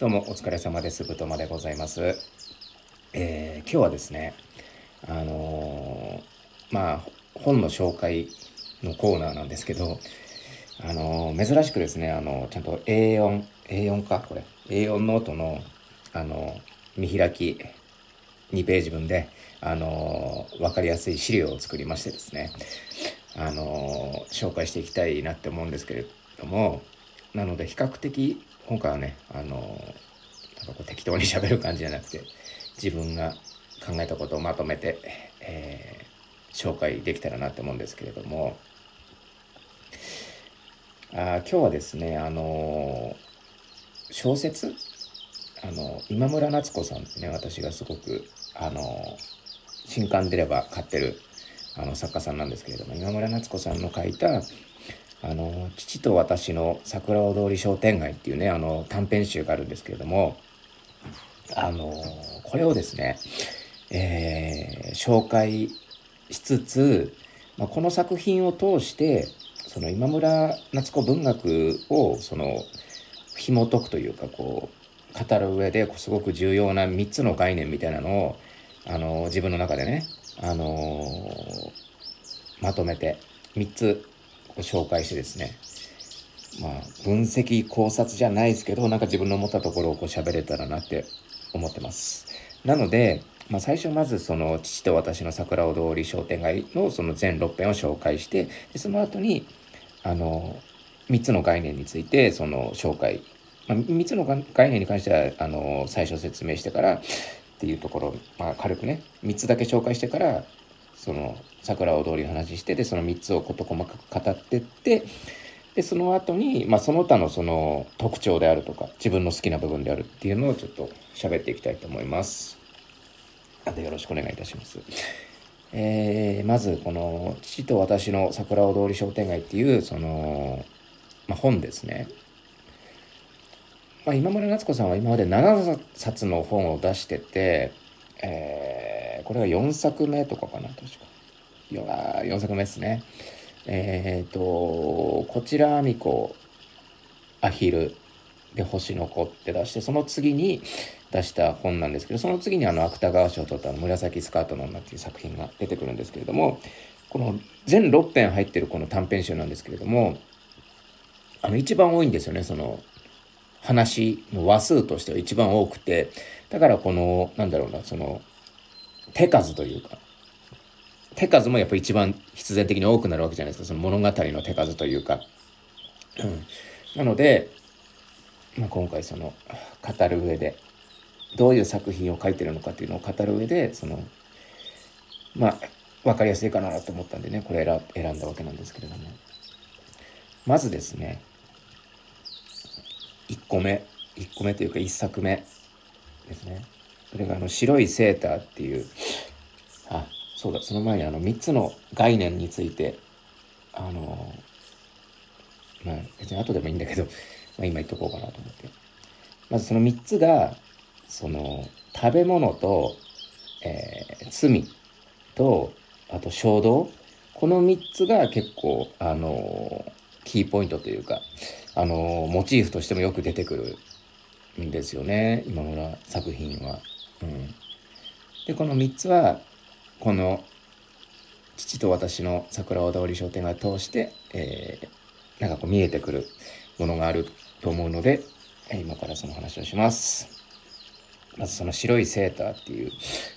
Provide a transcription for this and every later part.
どうもお疲れ様です。ぶとまでございます。えー、今日はですね、あのー、まあ、本の紹介のコーナーなんですけど、あのー、珍しくですね、あのちゃんと A4、A4 かこれ、A4 ノートの、あの見開き2ページ分で、あの分かりやすい資料を作りましてですね、あの紹介していきたいなって思うんですけれども、なので比較的今回はねあのなんかこう適当に喋る感じじゃなくて自分が考えたことをまとめて、えー、紹介できたらなって思うんですけれどもあ今日はですねあの小説あの今村夏子さんってね私がすごくあの新刊出れば買ってるあの作家さんなんですけれども今村夏子さんの書いたあの父と私の桜を通り商店街っていうねあの短編集があるんですけれどもあのこれをですね、えー、紹介しつつ、まあ、この作品を通してその今村夏子文学をその紐解くというかこう語る上ですごく重要な3つの概念みたいなのをあの自分の中でねあのまとめて3つご紹介してですね。まあ分析考察じゃないですけどなんか自分の思ったところをこう喋れたらなって思ってます。なので、まあ、最初まずその父と私の桜を通り商店街のその全6編を紹介してでその後にあの3つの概念についてその紹介、まあ、3つの概念に関してはあの最初説明してからっていうところ、まあ、軽くね3つだけ紹介してからその桜を通り話してでその3つを事細かく語ってってでその後に、まあ、その他のその特徴であるとか自分の好きな部分であるっていうのをちょっと喋っていきたいと思います。あとよろしくお願いいたします。えー、まずこの「父と私の桜を通り商店街」っていうその、まあ、本ですね。まあ、今村夏子さんは今まで7冊の本を出してて、えーこれは4作目とかかな、確か。4作目ですね。えっ、ー、と、こちらあみこ、アヒルで星の子って出して、その次に出した本なんですけど、その次にあの芥川賞を取った紫スカートの女っていう作品が出てくるんですけれども、この全6編入ってるこの短編集なんですけれども、あの一番多いんですよね、その話の話数としては一番多くて、だからこの、なんだろうな、その手数というか。手数もやっぱ一番必然的に多くなるわけじゃないですか。その物語の手数というか。うん、なので、まあ、今回その語る上でどういう作品を書いてるのかっていうのを語る上でそのまあ分かりやすいかなと思ったんでねこれ選んだわけなんですけれども。まずですね1個目。1個目というか1作目ですね。それがあの白いセーターっていうあそうだその前にあの3つの概念についてあのまあ別に後でもいいんだけど、まあ、今言っとこうかなと思ってまずその3つがその食べ物と、えー、罪とあと衝動この3つが結構あのキーポイントというかあのモチーフとしてもよく出てくるんですよね今村作品は。でこの3つはこの父と私の桜を通り商店街を通して、えー、なんかこう見えてくるものがあると思うので今からその話をします。まずその白いセーターっていう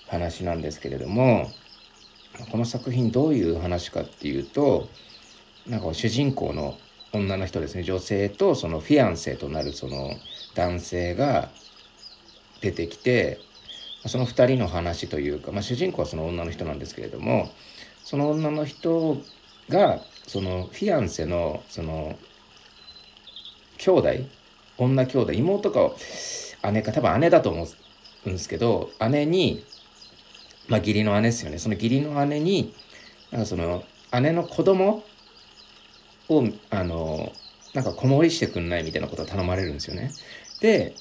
話なんですけれどもこの作品どういう話かっていうとなんか主人公の女の人ですね女性とそのフィアンセとなるその男性が出てきてその2人の話というか、まあ、主人公はその女の人なんですけれどもその女の人がそのフィアンセのその兄弟女兄弟妹か姉か多分姉だと思うんですけど姉にまあ義理の姉ですよねその義理の姉になんかその姉の子供をあのなんか子守りしてくんないみたいなことを頼まれるんですよね。で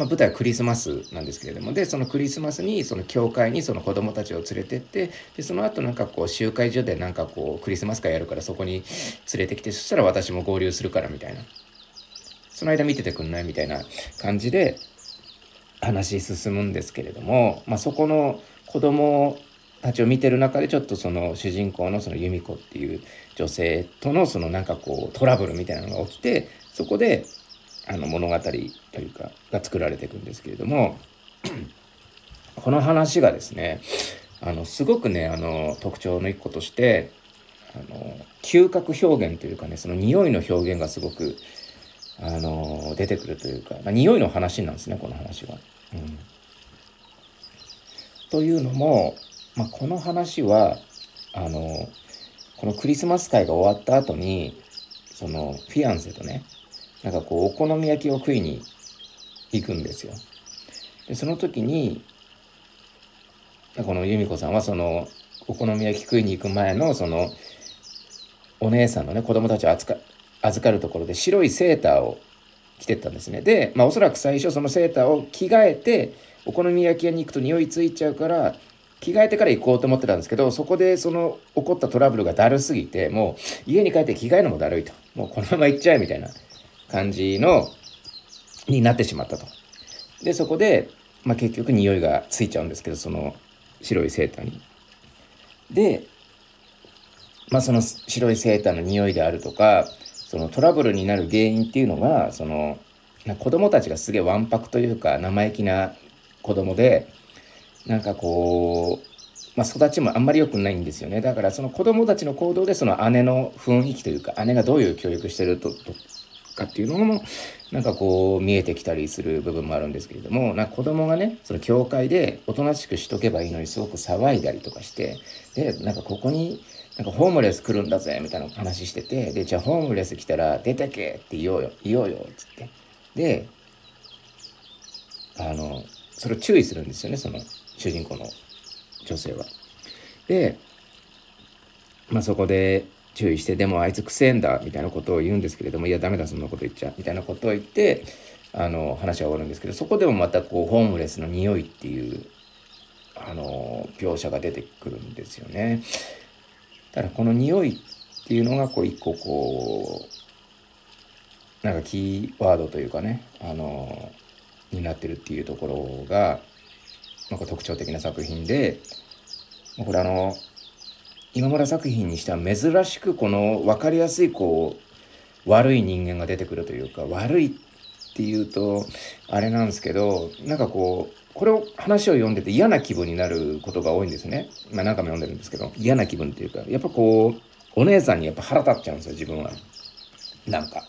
まあ、舞台はクリスマスなんですけれども。でそのクリスマスにその教会にその子供たちを連れてってでその後なんかこう集会所でなんかこうクリスマス会やるからそこに連れてきてそしたら私も合流するからみたいな。その間見ててくんないみたいな感じで話進むんですけれども、まあ、そこの子供たちを見てる中でちょっとその主人公のその由美子っていう女性とのそのなんかこうトラブルみたいなのが起きてそこであの物語というかが作られていくんですけれども この話がですねあのすごくねあの特徴の一個としてあの嗅覚表現というかねその匂いの表現がすごくあの出てくるというか、まあ、匂いの話なんですねこの話は。うん、というのも、まあ、この話はあのこのクリスマス会が終わった後にそのフィアンセとねなんかこうお好み焼きを食いに行くんですよ。でその時にこの由美子さんはそのお好み焼き食いに行く前のそのお姉さんのね子供たちを預か預かるところで白いセーターを着てったんですね。で、まあ、おそらく最初そのセーターを着替えてお好み焼き屋に行くと匂いついちゃうから着替えてから行こうと思ってたんですけどそこでその起こったトラブルがだるすぎてもう家に帰って着替えるのもだるいと。もうこのまま行っちゃえみたいな。感じのになってしまったと。でそこで、まあ、結局匂いがついちゃうんですけどその白いセーターに。でまあ、その白いセーターの匂いであるとかそのトラブルになる原因っていうのがその子供たちがすげえわんぱくというか生意気な子供でなんかこう、まあ、育ちもあんまり良くないんですよねだからその子供たちの行動でその姉の雰囲気というか姉がどういう教育してるとかっていうのもなんかこう見えてきたりする部分もあるんですけれどもなんか子供がねその教会でおとなしくしとけばいいのにすごく騒いだりとかしてでなんかここになんかホームレス来るんだぜみたいな話しててでじゃあホームレス来たら出てけって言おうよ言おうよっつってであのそれを注意するんですよねその主人公の女性は。でまあそこで注意してでもあいつくせえんだみたいなことを言うんですけれどもいやダメだそんなこと言っちゃみたいなことを言ってあの話は終わるんですけどそこでもまたこうホームレスの匂いっていうあの描写が出てくるんですよね。ただこの匂いっていうのがこう一個こうなんかキーワードというかねあのになってるっていうところがなんか特徴的な作品でこれあの今村作品にしては珍しくこの分かりやすいこう悪い人間が出てくるというか悪いっていうとあれなんですけどなんかこうこれを話を読んでて嫌な気分になることが多いんですね。まあ何回も読んでるんですけど嫌な気分っていうかやっぱこうお姉さんにやっぱ腹立っちゃうんですよ自分は。なんか。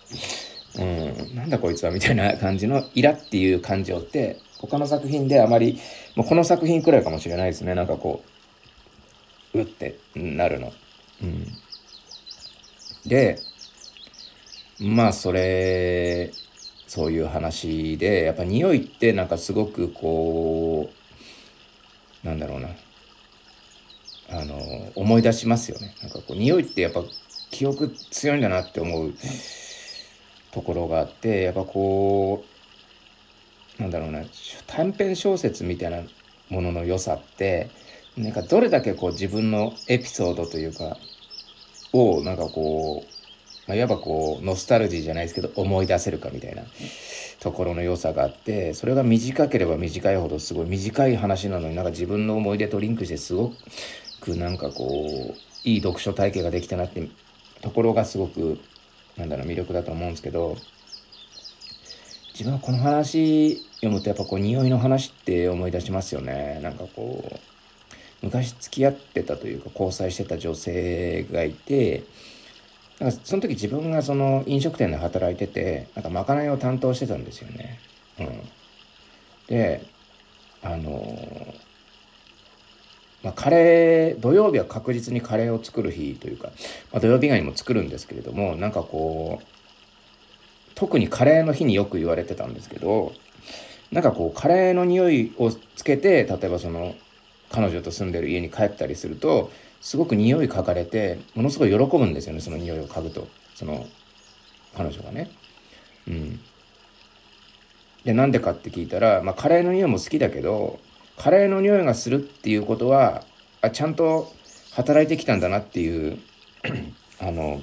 うん、なんだこいつはみたいな感じのイラっていう感情って他の作品であまりもうこの作品くらいかもしれないですねなんかこううってなるの。うん、でまあそれそういう話でやっぱ匂いってなんかすごくこうなんだろうなあの思い出しますよね。なんかこう匂いってやっぱ記憶強いんだなって思うところがあってやっぱこうなんだろうな短編小説みたいなものの良さってなんかどれだけこう自分のエピソードというかをなんかこう、まあ、いわばこうノスタルジーじゃないですけど思い出せるかみたいなところの良さがあってそれが短ければ短いほどすごい短い話なのになんか自分の思い出とリンクしてすごくなんかこういい読書体験ができたなってところがすごくなんだろう魅力だと思うんですけど自分はこの話読むとやっぱこう匂いの話って思い出しますよね。なんかこう昔付き合ってたというか交際してた女性がいてなんかその時自分がその飲食店で働いててなんかまかないを担当してたんですよね。うん、であのまあ、カレー土曜日は確実にカレーを作る日というか、まあ、土曜日以外にも作るんですけれどもなんかこう特にカレーの日によく言われてたんですけどなんかこうカレーの匂いをつけて例えばその彼女と住んでる家に帰ったりするとすごく匂い嗅がれてものすごい喜ぶんですよねその匂いを嗅ぐとその彼女がね。うん、でなんでかって聞いたら、まあ、カレーの匂いも好きだけどカレーの匂いがするっていうことはあちゃんと働いてきたんだなっていう あの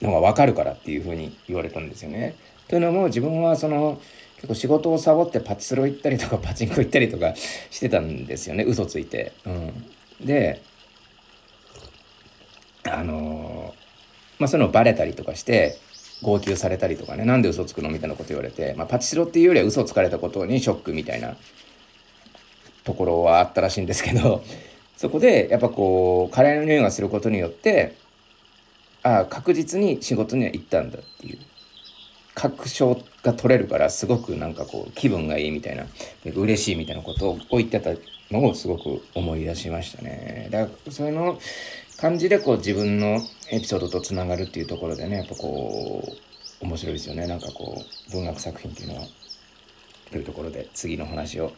のが分かるからっていうふうに言われたんですよね。というのも自分はその結構仕事をサボってパチスロ行ったりとかパチンコ行ったりとかしてたんですよね。嘘ついて。うん、であのまあそういうのバレたりとかして号泣されたりとかね。なんで嘘つくのみたいなこと言われて、まあ、パチスロっていうよりは嘘つかれたことにショックみたいなところはあったらしいんですけど そこでやっぱこうカレーの匂いがすることによってああ確実に仕事には行ったんだっていう。確証が取れるからすごくなんかこう気分がいいみたいな嬉しいみたいなことを言ってたのをすごく思い出しましたね。だからその感じでこう自分のエピソードとつながるっていうところでねやっぱこう面白いですよねなんかこう文学作品っていうのは。というところで次の話を、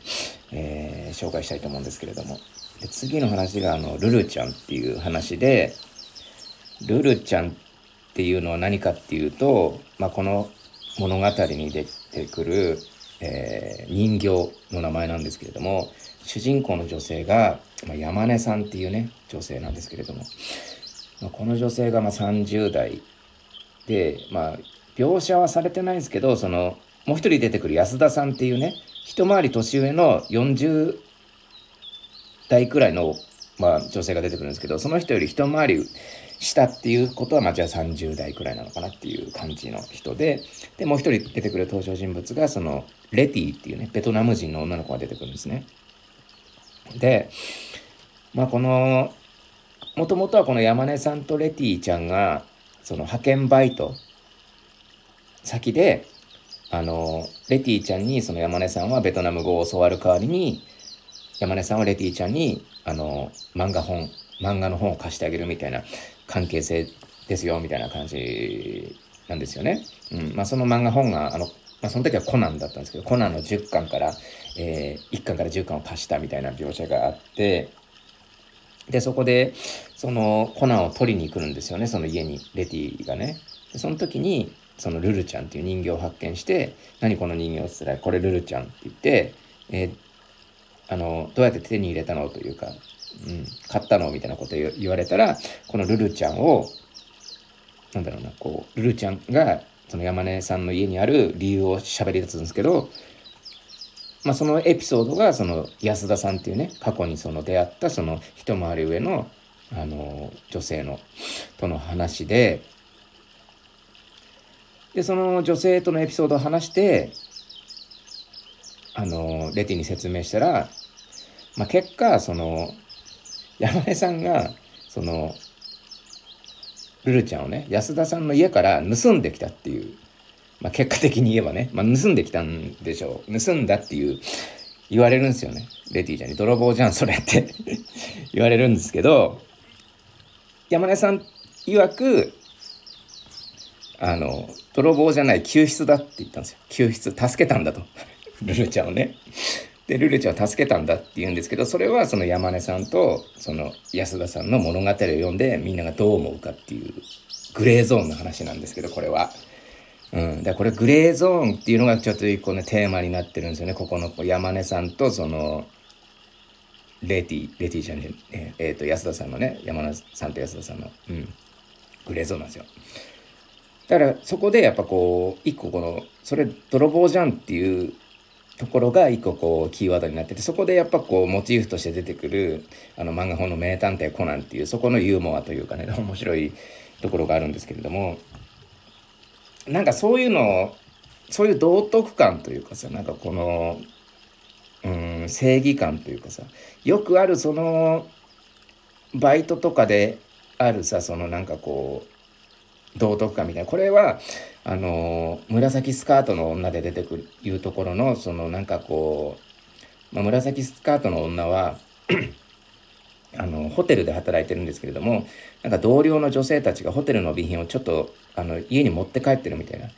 えー、紹介したいと思うんですけれどもで次の話があのルルちゃんっていう話でルルちゃんっていうのは何かっていうと、まあ、この物語に出てくる、えー、人形の名前なんですけれども主人公の女性が、まあ、山根さんっていうね女性なんですけれども、まあ、この女性がま30代で、まあ、描写はされてないんですけどそのもう一人出てくる安田さんっていうね一回り年上の40代くらいの、まあ、女性が出てくるんですけどその人より一回り下っていうことは、まあ、じゃあ30代くらいなのかなっていう感じの人ででもう一人出てくる登場人物がそのレティっていうねベトナム人の女の子が出てくるんですね。でまあこのもともとはこの山根さんとレティちゃんがその派遣バイト先であのレティちゃんにその山根さんはベトナム語を教わる代わりに山根さんはレティちゃんにあの漫画本漫画の本を貸してあげるみたいな関係性ですよみたいな感じなんですよね。うんまあ、その漫画本があの、まあ、その時はコナンだったんですけどコナンの10巻から、えー、1巻から10巻を貸したみたいな描写があってでそこでそのコナンを取りに来るんですよねその家にレティがね。でその時にそのルルちゃんっていう人形を発見して「何この人形」つったら「これルルちゃん」って言って、えー、あのどうやって手に入れたのというか、うん、買ったのみたいなこと言われたらこのルルちゃんをなんだろうなこうルルちゃんがその山根さんの家にある理由を喋り出すんですけど、まあ、そのエピソードがその安田さんっていうね過去にその出会ったその一回り上のあの女性のとの話ででその女性とのエピソードを話してあのレティに説明したら、まあ、結果その山根さんがそのルルちゃんをね安田さんの家から盗んできたっていう、まあ、結果的に言えばね、まあ、盗んできたんでしょう。盗んだっていう言われるんですよね。レティちゃんに「泥棒じゃんそれ」って。言われるんですけど山根さん曰くあの泥棒じゃない救出だって言ったんですよ。救出助けたんだと。ルルちゃんをね。でルルちゃんを助けたんだって言うんですけどそれはその山根さんとその安田さんの物語を読んでみんながどう思うかっていうグレーゾーンの話なんですけどこれは。うん、だこれグレーゾーンっていうのがちょっと一個ねテーマになってるんですよねここの山根さんとそのレティレティじゃねええー、と安田さんのね山根さんと安田さんの、うん、グレーゾーンなんですよ。だからそこでやっぱこう一個このそれ泥棒じゃんっていうところが一個こうキーワードになっててそこでやっぱこうモチーフとして出てくるあの漫画本の「名探偵コナン」っていうそこのユーモアというかね 面白いところがあるんですけれどもなんかそういうのそういう道徳感というかさなんかこのうん正義感というかさよくあるそのバイトとかであるさそのなんかこう道徳感みたいなこれはあの紫スカートの女で出てくるいうところのそのなんかこう、まあ、紫スカートの女は あのホテルで働いてるんですけれどもなんか同僚の女性たちがホテルの備品をちょっとあの家に持って帰ってるみたいな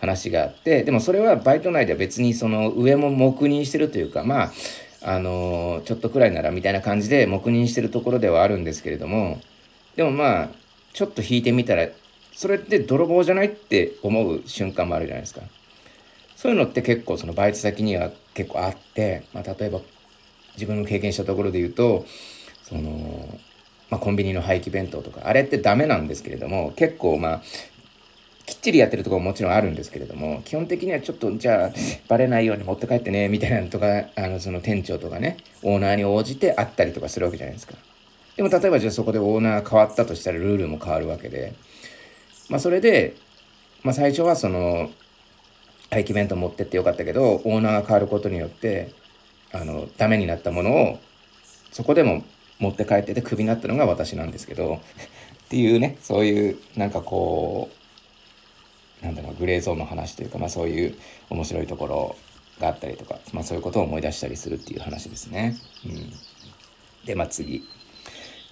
話があってでもそれはバイト内では別にその上も黙認してるというかまああのちょっとくらいならみたいな感じで黙認してるところではあるんですけれどもでもまあちょっと引いてみたらそれって泥棒じゃないって思う瞬間もあるじゃないですか。そういうのって結構そのバイト先には結構あって、まあ、例えば自分の経験したところで言うとその、まあ、コンビニの廃棄弁当とかあれってダメなんですけれども結構まあきっちりやってるとこももちろんあるんですけれども基本的にはちょっとじゃあバレないように持って帰ってねみたいなのとかあのその店長とかねオーナーに応じてあったりとかするわけじゃないですか。でも例えばじゃあそこでオーナー変わったとしたらルールも変わるわけでまあそれで、まあ、最初はその廃棄弁当持ってってよかったけどオーナーが変わることによってあのダメになったものをそこでも持って帰っててクビになったのが私なんですけど っていうねそういうなんかこうなんだろうグレーゾーンの話というか、まあ、そういう面白いところがあったりとか、まあ、そういうことを思い出したりするっていう話ですね。うん、でまあ次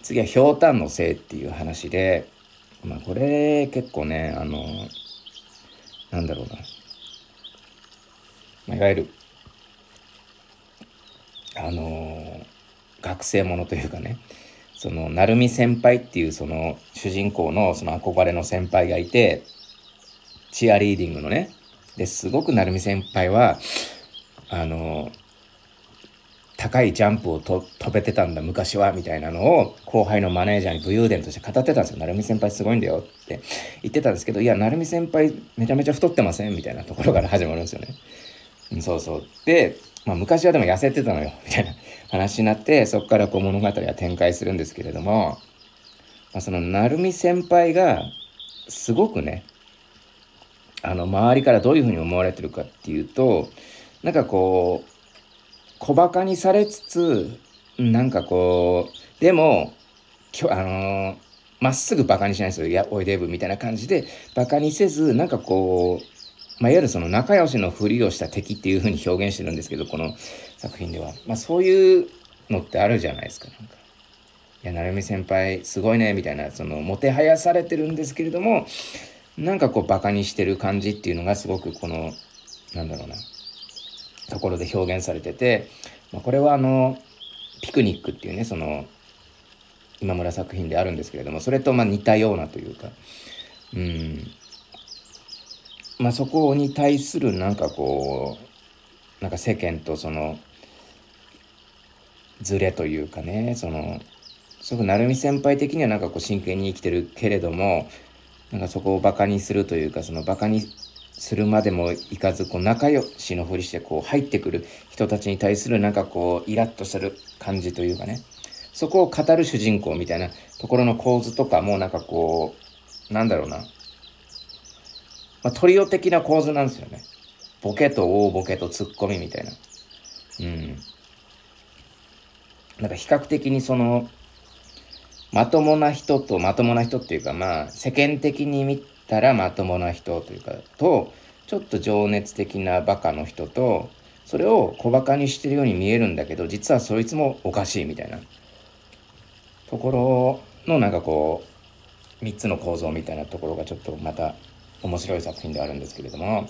次は「ひょうたんのせい」っていう話で、まあ、これ結構ねあのなんだろうな、まあ、いわゆるあの学生ものというかね。その成美先輩っていうその主人公のその憧れの先輩がいてチアリーディングのね。ですごく成美先輩はあの高いジャンプを飛べてたんだ昔はみたいなのを後輩のマネージャーに武勇伝として語ってたんですよ。成美先輩すごいんだよって。言ってたんですけどいや成美先輩めちゃめちゃ太って。ませんみたいなところから始まるんですよね。そうそうでまあ、昔はでも痩せてたのよみたいな話になってそこからこう物語は展開するんですけれども、まあ、その成美先輩がすごくねあの周りからどういうふうに思われてるかっていうとなんかこう小バカにされつつなんかこうでもきょあのまっすぐバカにしないですよ「いやおいデブ」みたいな感じでバカにせずなんかこうまあ、いわゆるその仲良しのふりをした敵っていうふうに表現してるんですけどこの作品では、まあ、そういうのってあるじゃないですかなんか。いや成美先輩すごいねみたいなそのもてはやされてるんですけれどもなんかこうバカにしてる感じっていうのがすごくこのなんだろうな。ところで表現されてて、まあ、これはあのピクニックっていうねその今村作品であるんですけれどもそれとま似たようなというかうん。まあ、そこに対するなんかこうなんか世間とそのズレというかねそのすごく成美先輩的にはなんかこう真剣に生きてるけれどもなんかそこをバカにするというかそのバカにするまでもいかずこう仲良しのふりしてこう入ってくる人たちに対するなんかこうイラッとしてる感じというかねそこを語る主人公みたいなところの構図とかもなんかこうなんだろうなまあ、トリオ的な構図なんですよね。ボケと大ボケとツッコミみたいな。うん。なんか比較的にその、まともな人とまともな人っていうかまあ世間的に見たらまともな人というかとちょっと情熱的なバカの人とそれを小バカにしてるように見えるんだけど実はそいつもおかしいみたいな。ところのなんかこう3つの構造みたいなところがちょっとまた面白い作品であるんですけれども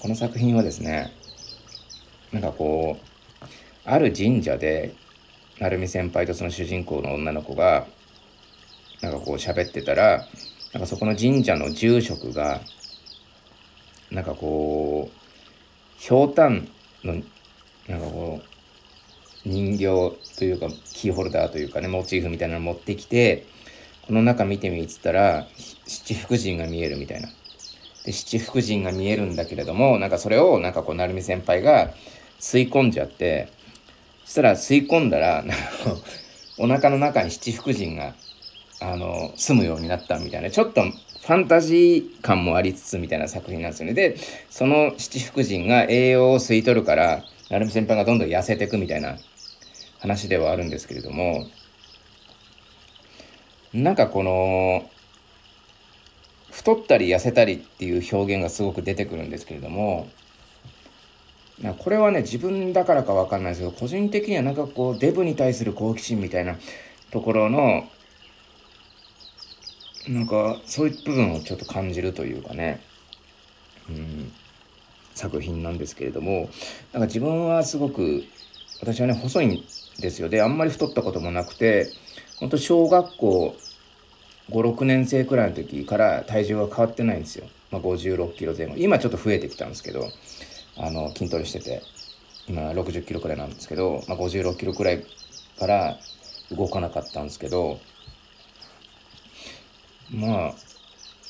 この作品はですねなんかこうある神社で成美先輩とその主人公の女の子がなんかこう喋ってたらなんかそこの神社の住職がなんかこうひょうたんのなんかこう人形というかキーホルダーというかねモチーフみたいなの持ってきてこの中見てみっつったら七福神が見えるみたいな。で七福神が見えるんだけれどもなんかそれをなんかこう成美先輩が吸い込んじゃってそしたら吸い込んだらお腹の中に七福神があの住むようになったみたいなちょっとファンタジー感もありつつみたいな作品なんですよね。でその七福神が栄養を吸い取るから成美先輩がどんどん痩せていくみたいな話ではあるんですけれどもなんかこの太ったり痩せたりっていう表現がすごく出てくるんですけれどもこれはね自分だからか分かんないですけど個人的にはなんかこうデブに対する好奇心みたいなところのなんかそういう部分をちょっと感じるというかね、うん、作品なんですけれども。なんか自分はすごく私はね細いんですよ。であんまり太ったこともなくて本当小学校56年生くらいの時から体重は変わってないんですよ、まあ、56キロ前後。今ちょっと増えてきたんですけどあの筋トレしてて。今60キロくらいなんですけど、まあ、56キロくらいから動かなかったんですけどまあ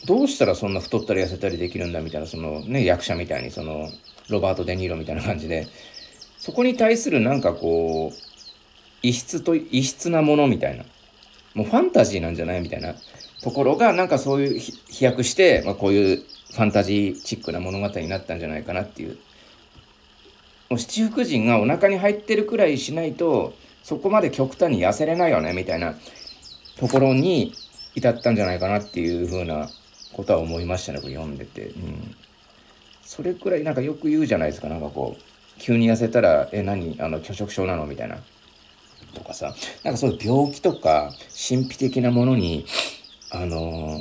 どうしたらそんな太ったり痩せたりできるんだみたいなそのね役者みたいにそのロバート・デ・ニーロみたいな感じでそこに対するなんかこう異質と異質なものみたいなもうファンタジーなんじゃないみたいなところがなんかそういう飛躍して、まあ、こういうファンタジーチックな物語になったんじゃないかなっていう。もう七福神がお腹に入ってるくらいしないとそこまで極端に痩せれないよねみたいなところに至ったんじゃないかなっていうふうなことは思いましたねこれ読んでて、うん、それくらいなんかよく言うじゃないですかなんかこう急に痩せたら「え何あの拒食症なの?」みたいな。とかさ。なんかそういう病気とか神秘的なものにあの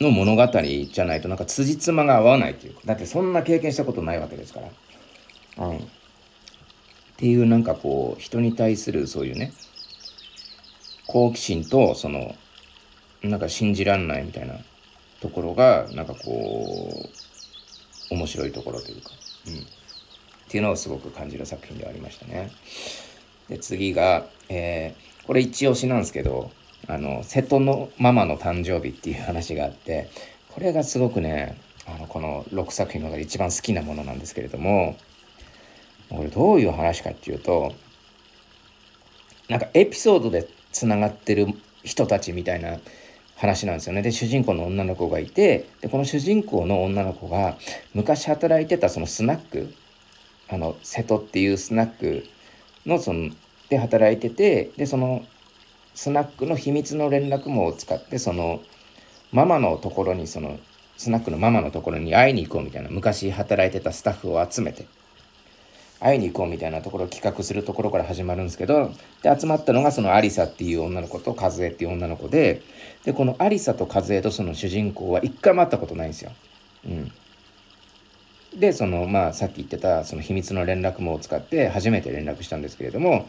ー、の物語じゃないとなんか辻褄が合わないというか。だってそんな経験したことないわけですから。うん、っていうなんかこう人に対するそういうね好奇心とそのなんか信じらんないみたいなところがなんかこう面白いところというか、うん、っていうのをすごく感じる作品ではありましたね。で次が、えー、これ一押しなんですけどあの瀬戸のママの誕生日っていう話があってこれがすごくねあのこの6作品の中で一番好きなものなんですけれどもこれどういう話かっていうとなんかエピソードでつながってる人たちみたいな話なんですよね。で主人公の女の子がいてでこの主人公の女の子が昔働いてたそのスナックあの瀬戸っていうスナックのそので働いててでそのスナックの秘密の連絡網を使ってそのママのところにそのスナックのママのところに会いに行こうみたいな昔働いてたスタッフを集めて会いに行こうみたいなところを企画するところから始まるんですけどで集まったのがそのアリサっていう女の子とカズエっていう女の子ででこのアリサとカズエとその主人公は一回も会ったことないんですよ。うん、でそのまあさっき言ってたその秘密の連絡網を使って初めて連絡したんですけれども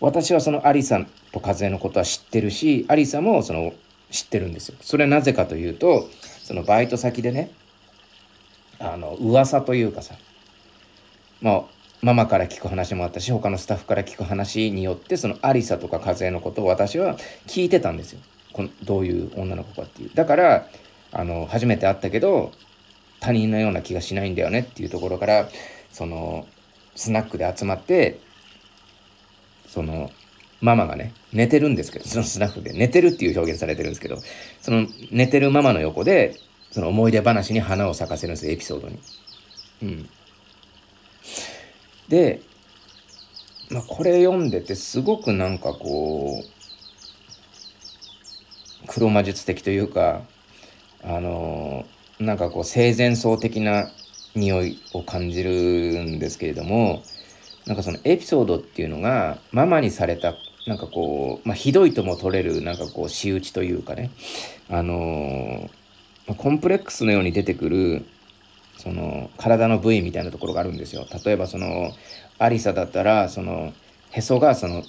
私はそのアリサと風のことは知ってるしアリサもその知ってるんですよ。それはなぜかというとそのバイト先でねあの噂というかさまあママから聞く話もあったし他のスタッフから聞く話によってそのアリサとか風のことを私は聞いてたんですよ。このどういう女の子かっていう。だからあの初めて会ったけど他人のような気がしないんだよねっていうところからそのスナックで集まってそのママがね寝てるんですけどそのスナックで寝てるっていう表現されてるんですけどその寝てるママの横でその思い出話に花を咲かせるんですエピソードに。うん、で、まあ、これ読んでてすごくなんかこう黒魔術的というかあのなんかこう生前葬的な匂いを感じるんですけれどもなんかそのエピソードっていうのがママにされたなんかこう、まあ、ひどいとも取れるなんかこう仕打ちというかねあのー、コンプレックスのように出てくるその体の部位みたいなところがあるんですよ。例えばそのアリサだったらそのへそがその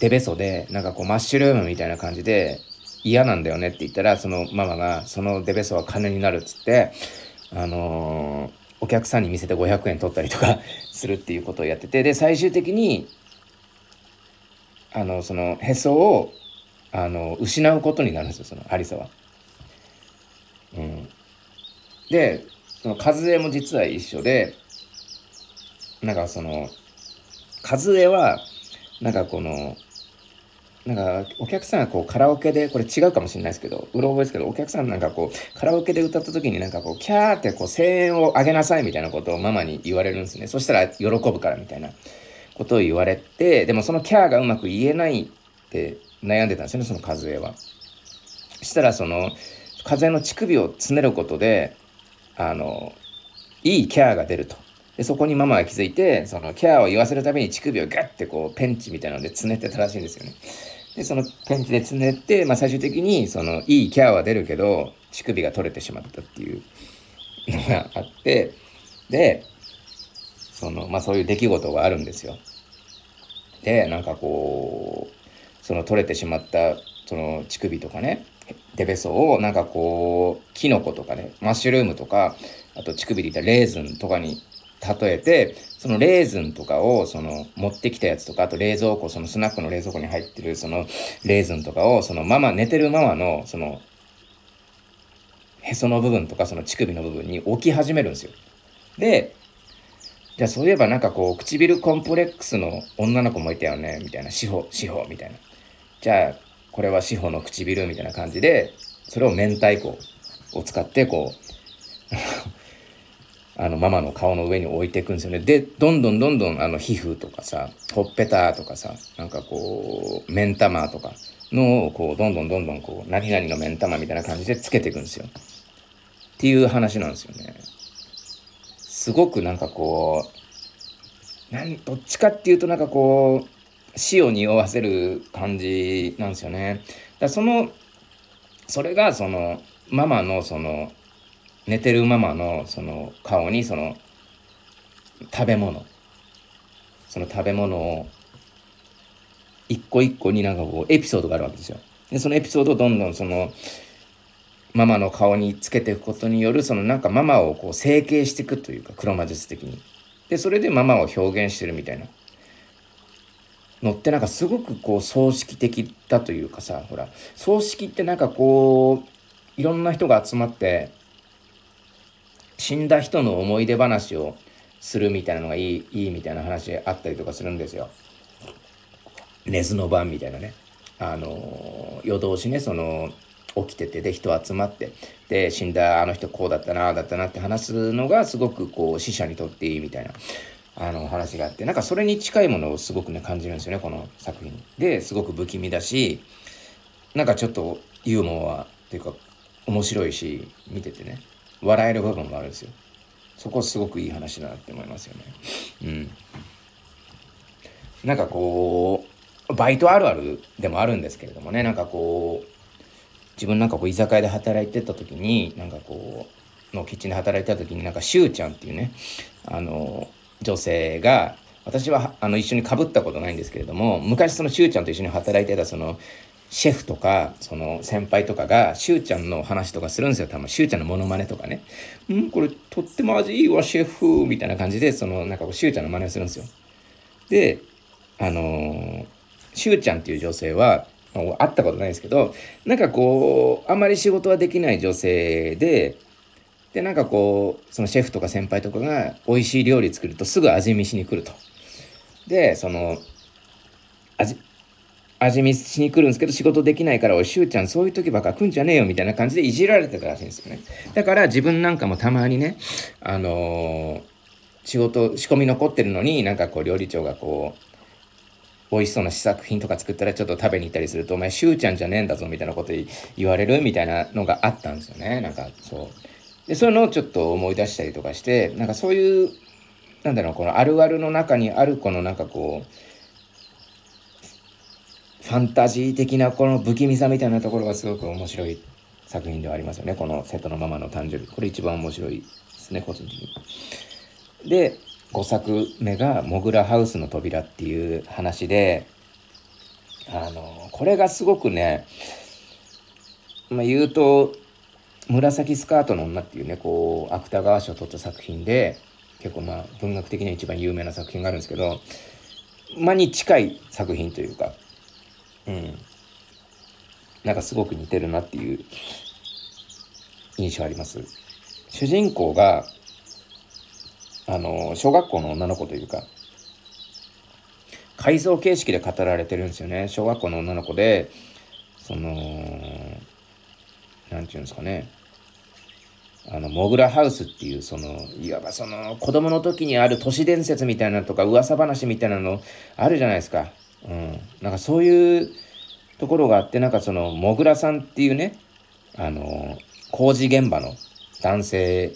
デベソでなんかこうマッシュルームみたいな感じで嫌なんだよねって言ったらそのママがそのデベソは金になるっつってあのー、お客さんに見せて500円取ったりとか するっていうことをやっててで最終的にあのそのへそをあの失うことになるんですよそのアリサは。うん、でその和江も実は一緒でなんかその和江はなんかこのなんかお客さんがこうカラオケでこれ違うかもしれないですけどうろ覚えですけどお客さんなんかこうカラオケで歌った時になんかこうキャーってこう声援を上げなさいみたいなことをママに言われるんですねそしたら喜ぶからみたいなことを言われてでもそのキャーがうまく言えないって悩んでたんですよねその和江は。そしたらその風の乳首をつねることであのいいキャーが出ると。でそこにママが気づいてそのキャーを言わせるために乳首をガッてこうペンチみたいなのでつねってたらしいんですよね。でそのペンチでつねって、まあ、最終的にそのいいキャーは出るけど乳首が取れてしまったっていうのがあってでその、まあ、そういう出来事があるんですよ。でなんかこうその取れてしまったその乳首とかねデベソをなんかこうキノコとかねマッシュルームとかあと乳首でいったレーズンとかに例えてそのレーズンとかをその持ってきたやつとかあと冷蔵庫そのスナックの冷蔵庫に入ってるそのレーズンとかをそのママ寝てるママのそのへその部分とかその乳首の部分に置き始めるんですよ。でじゃあそういえばなんかこう唇コンプレックスの女の子もいたよねみたいな志保志保みたいなじゃあこれは志保の唇みたいな感じでそれを明太子を使ってこう あのママの顔の上に置いていくんですよね。でどんどんどんどんあの皮膚とかさほっぺたとかさなんかこう目ん玉とかのをこうどんどんどんどんこう何々の目ん玉みたいな感じでつけていくんですよ。っていう話なんですよね。すごくなんかこうなんどっちかっていうとなんかこう死を匂わせる感じなんですよねだそのそれがそのママのその寝てるママのその顔にその食べ物その食べ物を一個一個になんかこうエピソードがあるわけですよ。でそのエピソードをどんどんそのママの顔につけていくことによるそのなんかママをこう整形していくというか黒魔術的に。でそれでママを表現してるみたいなのってなんかすごくこう葬式的だというかさほら葬式ってなんかこういろんな人が集まって死んだ人の思い出話をするみたいなのがいいいいみたいな話あったりとかするんですよ。寝ずの番みたいなね。あの夜通しねその起きててで人集まってで死んだあの人こうだったなあだったなって話すのがすごくこう死者にとっていいみたいなあの話があってなんかそれに近いものをすごくね感じるんですよねこの作品。ですごく不気味だしなんかちょっとユーモアっていうか面白いし見ててね。笑える部分もあるんですよ。そこすごくいい話だなって思いますよね。うん。なんかこうバイトあるあるでもあるんですけれどもねなんかこう自分なんかこう居酒屋で働いてた時になんかこうのキッチンで働いてた時になんかしゅうちゃんっていうねあの女性が私はあの一緒にかぶったことないんですけれども昔そのしゅうちゃんと一緒に働いてたそのシェフとかその先輩とかがしゅうちゃんの話とかするんですよ多分しゅうちゃんのモノマネとかね「うんこれとっても味いいわシェフ」みたいな感じでそのなんかこうしゅうちゃんの真似をするんですよ。であのしゅうちゃんっていう女性は会ったことないんですけどなんかこうあんまり仕事はできない女性ででなんかこうそのシェフとか先輩とかが美味しい料理作るとすぐ味見しに来ると。でその味味見しに来るんですけど仕事できないから「おいしゅうちゃんそういう時ばっか来んじゃねえよ」みたいな感じでいじられてたらしいんですよね。だから自分なんかもたまにねあのー、仕事仕込み残ってるのになんかこう料理長がこう美味しそうな試作品とか作ったらちょっと食べに行ったりすると「お前しゅうちゃんじゃねえんだぞ」みたいなこと言われるみたいなのがあったんですよねなんかそうでそういうのをちょっと思い出したりとかしてなんかそういうなんだろうこのあるあるの中にあるこのなんかこうファンタジー的なこの不気味さみたいなところがすごく面白い作品ではありますよねこの瀬戸のママの誕生日これ一番面白いですね個人的に。で5作目が「モグラハウスの扉」っていう話であのこれがすごくね、まあ、言うと「紫スカートの女」っていうねこう芥川賞を取った作品で結構まあ文学的には一番有名な作品があるんですけどまあに近い作品というかうんなんかすごく似てるなっていう印象あります。主人公があの小学校の女の子というか改造形式で語られてるんですよね小学校の女の子でその何て言うんですかね。あのモグラハウスっていうそのいわばその子供の時にある都市伝説みたいなとか噂話みたいなのあるじゃないですか、うん、なんかそういうところがあってなんかそのモグラさんっていうねあの工事現場の男性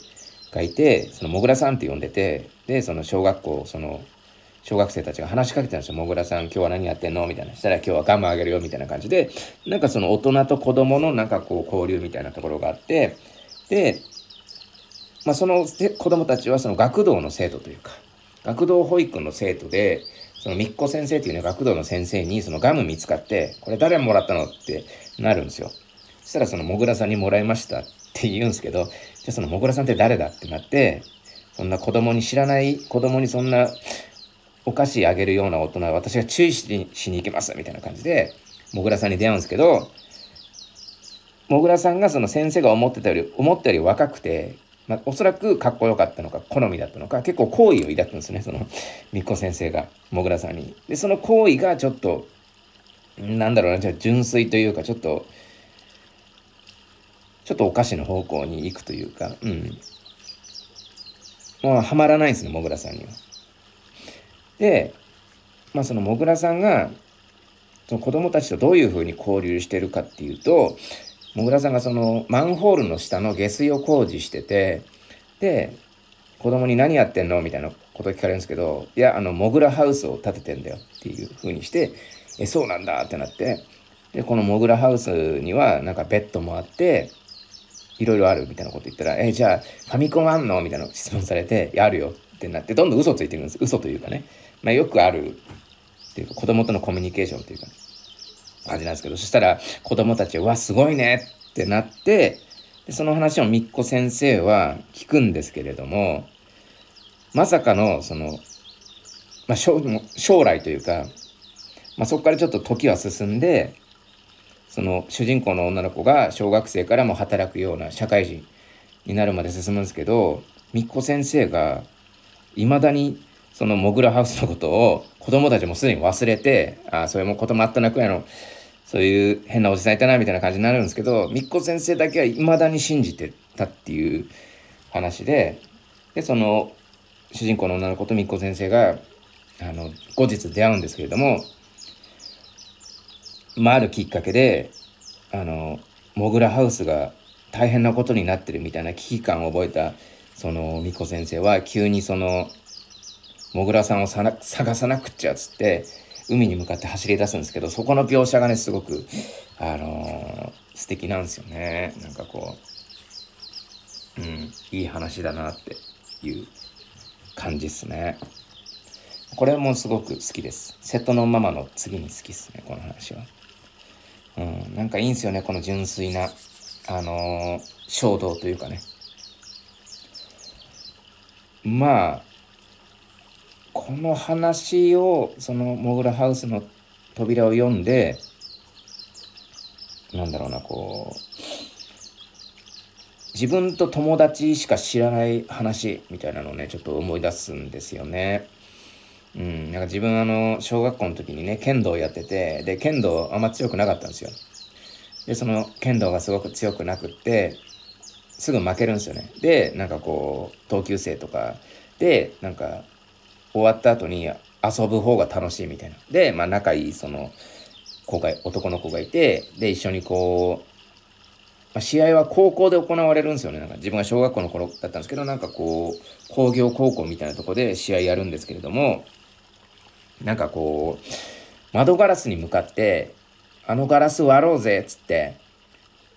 がいてそのもぐらさんって呼んでてでその小学校その小学生たちが話しかけてたんですよ。もぐらさん今日は何やってんの？みたいな。したら今日はガムあげるよみたいな感じで、なんかその大人と子供のなんかこう交流みたいなところがあって、で、まあその子供たちはその学童の生徒というか、学童保育の生徒で、そのみっこ先生っていうね、学童の先生にそのガム見つかって、これ誰もらったの？ってなるんですよ。そしたらそのもぐらさんにもらいましたって言うんですけど、じゃあそのもぐらさんって誰だ？ってなって、そんな子供に知らない子供にそんなお菓子あげるような大人は私が注意しにしに行きますみたいな感じで、もぐらさんに出会うんですけど、もぐらさんがその先生が思ってたより思ったより若くて、まあ、おそらくかっこよかったのか好みだったのか結構好意を抱くんですねそのみっこ先生がもぐらさんに。でその好意がちょっとなんだろうなじゃあ純粋というかちょっとちょっとお菓子の方向に行くというかうんもうはまらないんですねもぐらさんには。でまあそのもぐらさんがその子供たちとどういうふうに交流してるかっていうともぐらさんがそのマンホールの下の下水を工事しててで子供に何やってんのみたいなこと聞かれるんですけどいやあのモグラハウスを建ててんだよっていうふうにしてえそうなんだってなってでこのモグラハウスにはなんかベッドもあっていろいろあるみたいなこと言ったら「えじゃあファミコンあんの?」みたいな質問されて「やるよ」ってなってどんどん嘘ついていくんです嘘というかね、まあ、よくあるっていうか子供とのコミュニケーションというか感じなんですけどそしたら子供たちは「わすごいね」ってなってでその話をみっこ先生は聞くんですけれどもまさかのその、まあ、将将来というか、まあ、そこからちょっと時は進んでその主人公の女の子が小学生からも働くような社会人になるまで進むんですけどみっこ先生がいまだにそのモグラハウスのことを子供たちもすでに忘れてああそういうこともあったなくらいのそういう変なおじさんいたなみたいな感じになるんですけどみっこ先生だけはいまだに信じてたっていう話ででその主人公の女の子とみっこ先生があの後日出会うんですけれども、まあ、あるきっかけであのモグラハウスが大変なことになってるみたいな危機感を覚えたそのみっこ先生は急にそのモグラさんを探さなくっちゃっつって海に向かって走り出すんですけどそこの描写がねすごくあのー、素敵なんですよね。なんかこううんいい話だなっていう感じっすね。これもすごく好きです。瀬戸のママの次に好きっすねこの話は。うんなんかいいんすよねこの純粋なあのー、衝動というかね。まあこの話をそのモグラハウスの扉を読んでなんだろうなこう自分と友達しか知らない話みたいなのをねちょっと思い出すんですよね。うん、なんか自分あの小学校の時にね剣道やっててで剣道あんま強くなかったんですよ。でその剣道がすごく強くなくってすぐ負けるんですよね。でなんかこう同級生とかでなんか終わった後に遊ぶ方が楽しいみたいな。で、まあ、仲いいその子が男の子がいてで一緒にこう、まあ、試合は高校で行われるんですよねなんか自分が小学校の頃だったんですけどなんかこう工業高校みたいなとこで試合やるんですけれどもなんかこう窓ガラスに向かって「あのガラス割ろうぜ」っつって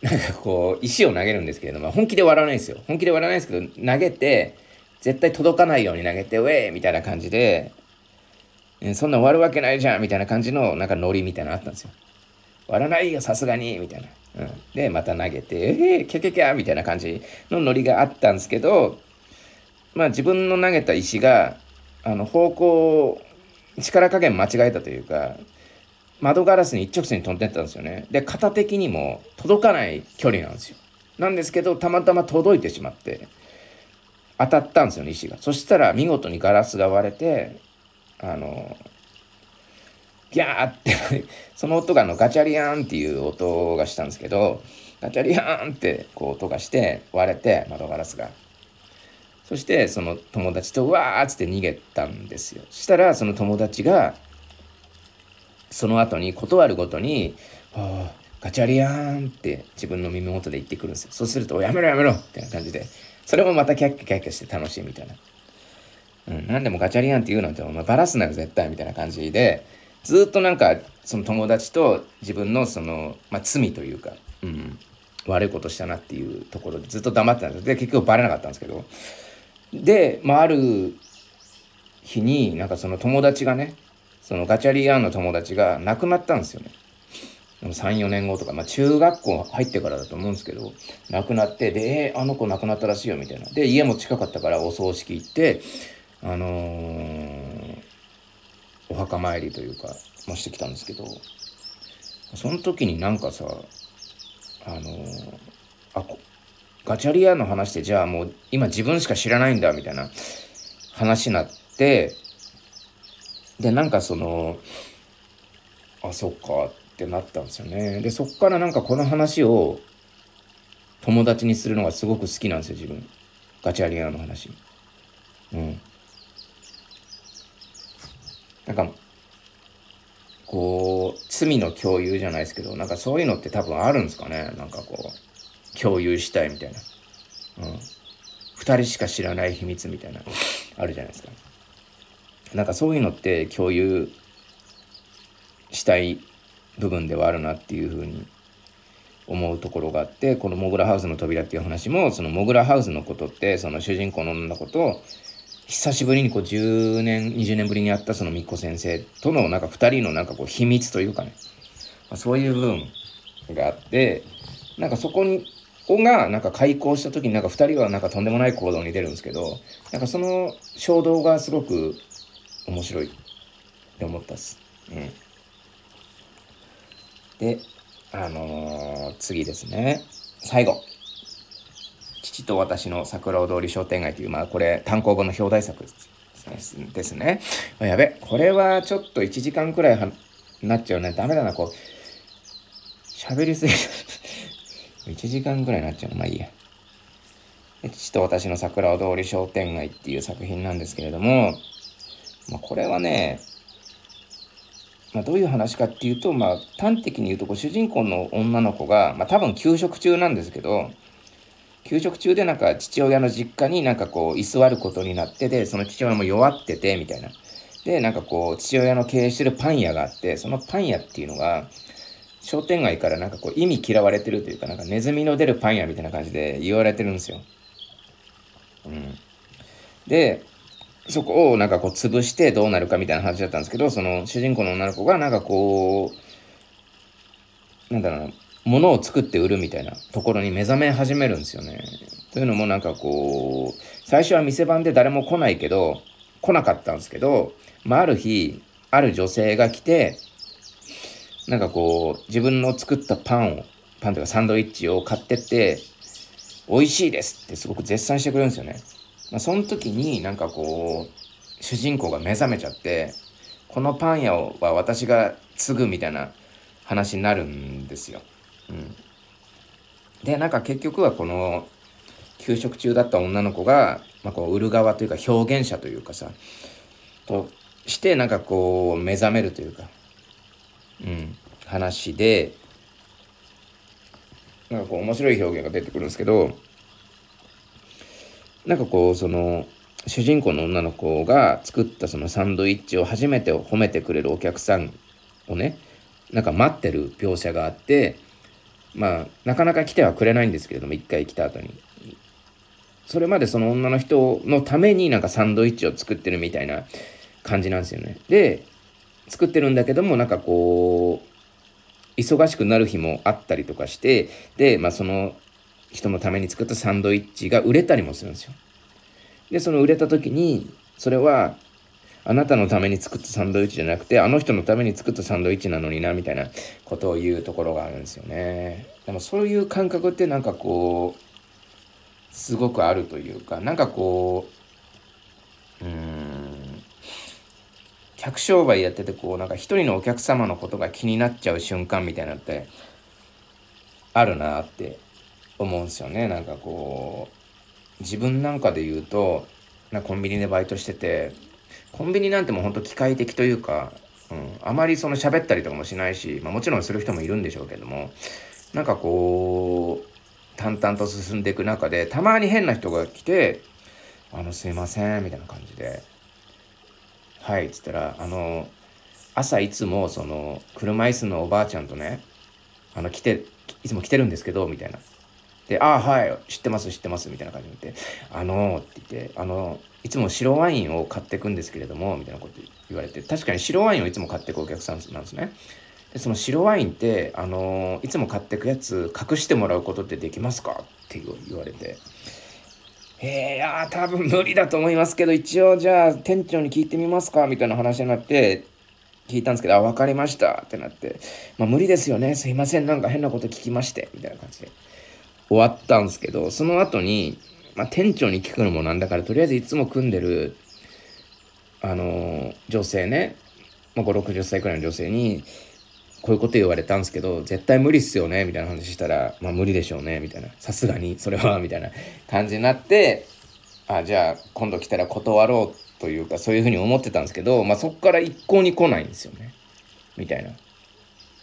なんかこう石を投げるんですけれども本気で割らないんですよ本気で割らないですけど投げて絶対届かないように投げて、ウェーみたいな感じで、そんな割るわけないじゃんみたいな感じのなんかノリみたいなのあったんですよ。割らないよ、さすがにみたいな。うん、で、また投げて、えー、キャキャキャみたいな感じのノリがあったんですけど、まあ自分の投げた石が、あの、方向、力加減間違えたというか、窓ガラスに一直線に飛んでったんですよね。で、型的にも届かない距離なんですよ。なんですけど、たまたま届いてしまって、当たったんですよね石が。そしたら見事にガラスが割れてあのギャーってその音があのガチャリアンっていう音がしたんですけどガチャリアンってこう音がして割れて窓ガラスが。そしてその友達とわーっつって逃げたんですよ。したらその友達がその後に断るごとに「あガチャリアン」って自分の耳元で言ってくるんですよ。そうすると「やめろやめろ」ってな感じで。それもまたキャッキャキャッキャして楽しいみたいな。うん、何でもガチャリアンって言うなんてお前バラすなよ絶対みたいな感じでずっとなんかその友達と自分のその、まあ、罪というか、うん、悪いことしたなっていうところでずっと黙ってたんですで結局バレなかったんですけどで、まあ、ある日になんかその友達がねそのガチャリアンの友達が亡くなったんですよね。34年後とか、まあ、中学校入ってからだと思うんですけど亡くなってで、えー、あの子亡くなったらしいよみたいな。で家も近かったからお葬式行ってあのー、お墓参りというか、まあ、してきたんですけどその時になんかさあのあガチャリアの話ってじゃあもう今自分しか知らないんだみたいな話になってでなんかそのあそっかってなったんですよね。でそっからなんかこの話を友達にするのがすごく好きなんですよ自分。ガチャリアの話。うん。なんかこう罪の共有じゃないですけどなんかそういうのって多分あるんですかね。なんかこう共有したいみたいな。うん。2人しか知らない秘密みたいなあるじゃないですか。なんかそういうのって共有したい部分ではあるなっていうふうに思うところがあってこのモグラハウスの扉っていう話もそのモグラハウスのことってその主人公の女の子と久しぶりにこう10年20年ぶりに会ったそのみっこ先生とのなんか2人のなんかこう秘密というかね、まあ、そういう部分があってなんかそこにがなんか開校した時になんか2人はなんかとんでもない行動に出るんですけどなんかその衝動がすごく面白いって思ったっす。うん、であのー、次ですね最後父と私の桜通り商店街という、まあ、これ単行本の表題作ですね。やべ、これはちょっと1時間くらいはなっちゃうね。ダメだな、こう。喋りすぎ1 時間くらいになっちゃう。まあいいや。父と私の桜通り商店街っていう作品なんですけれども、まあ、これはね、まあ、どういう話かっていうと、まあ、端的に言うとこう主人公の女の子が、まあ、多分休職中なんですけど休職中でなんか父親の実家になんかこう居座ることになってでその父親も弱っててみたいなでなんかこう父親の経営してるパン屋があってそのパン屋っていうのが商店街からなんかこう意味嫌われてるというかなんかネズミの出るパン屋みたいな感じで言われてるんですよ。うん、でそこをなんかこう潰してどうなるかみたいな話だったんですけどその主人公の女の子がなんかこうなんだろうな物を作って売るみたいなところに目覚め始めるんですよね。というのもなんかこう最初は店番で誰も来ないけど来なかったんですけど、まあ、ある日ある女性が来てなんかこう自分の作ったパンをパンというかサンドイッチを買ってって美味しいですってすごく絶賛してくれるんですよね。まあ、その時になんかこう主人公が目覚めちゃってこのパン屋は私が継ぐみたいな話になるんですよ。うん、でなんか結局はこの休職中だった女の子が、まあ、こう売る側というか表現者というかさとしてなんかこう目覚めるというか、うん、話でなんかこう面白い表現が出てくるんですけどなんかこうその主人公の女の子が作ったそのサンドイッチを初めて褒めてくれるお客さんをねなんか待ってる描写があってまあなかなか来てはくれないんですけれども一回来た後に。それまでその女の人のためになんかサンドイッチを作ってるみたいな感じなんですよね。で作ってるんだけどもなんかこう忙しくなる日もあったりとかしてでまあその人のために作ったサンドイッチが売れたりもするんですよ。でその売れた時にそれはあなたのために作ったサンドイッチじゃなくてあの人のために作ったサンドイッチなのになみたいなことを言うところがあるんですよね。でもそういう感覚ってなんかこうすごくあるというかなんかこううーん客商売やっててこうなんか一人のお客様のことが気になっちゃう瞬間みたいなってあるなって思うんですよねなんかこう自分なんかで言うとなコンビニでバイトしててコンビニなんてもうほんと機械的というか、うん、あまりその喋ったりとかもしないし、まあ、もちろんする人もいるんでしょうけどもなんかこう淡々と進んでいく中でたまに変な人が来て「あのすいません」みたいな感じで「はい」っつったらあの朝いつもその車椅子のおばあちゃんとねあの来ていつも来てるんですけどみたいな。で、ああ、はい、知ってます、知ってます、みたいな感じで言って、あのー、って言って、あのいつも白ワインを買っていくんですけれども、みたいなこと言われて、確かに白ワインをいつも買っていくお客さんなんですね。で、その白ワインって、あのー、いつも買っていくやつ、隠してもらうことってできますか？って言われて、えー、いや多分無理だと思いますけど、一応じゃあ店長に聞いてみますか？みたいな話になって、聞いたんですけど、あ、分かりました。ってなって、まあ無理ですよね、すいません、なんか変なこと聞きまして、みたいな感じで。終わったんですけど、その後に、まあ店長に聞くのもなんだから、とりあえずいつも組んでる、あの、女性ね、まあ、5、60歳くらいの女性に、こういうこと言われたんですけど、絶対無理っすよねみたいな話したら、まあ無理でしょうねみたいな。さすがに、それは、みたいな感じになって、あ、じゃあ今度来たら断ろうというか、そういうふうに思ってたんですけど、まあそこから一向に来ないんですよね。みたいな。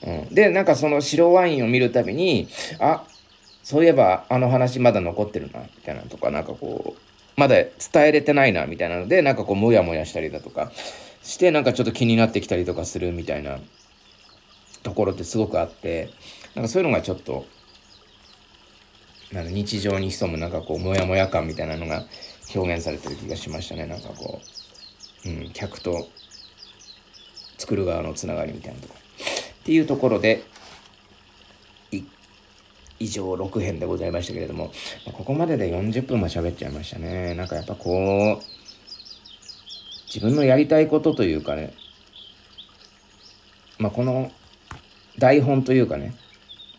うん。で、なんかその白ワインを見るたびに、あ、そういえばあの話まだ残ってるな、みたいなとか、なんかこう、まだ伝えれてないな、みたいなので、なんかこう、もやもやしたりだとかして、なんかちょっと気になってきたりとかするみたいなところってすごくあってなんかそういうのがちょっとなんか日常に潜むなんかこうモヤモヤ感みたいなのが表現されてる気がしましたね。なんかこう、うん、客と作る側のつながりみたいなとこっていうところで以上6編でございましたけれどもここまでで40分も喋っちゃいましたねなんかやっぱこう自分のやりたいことというかねまあこの台本というかね、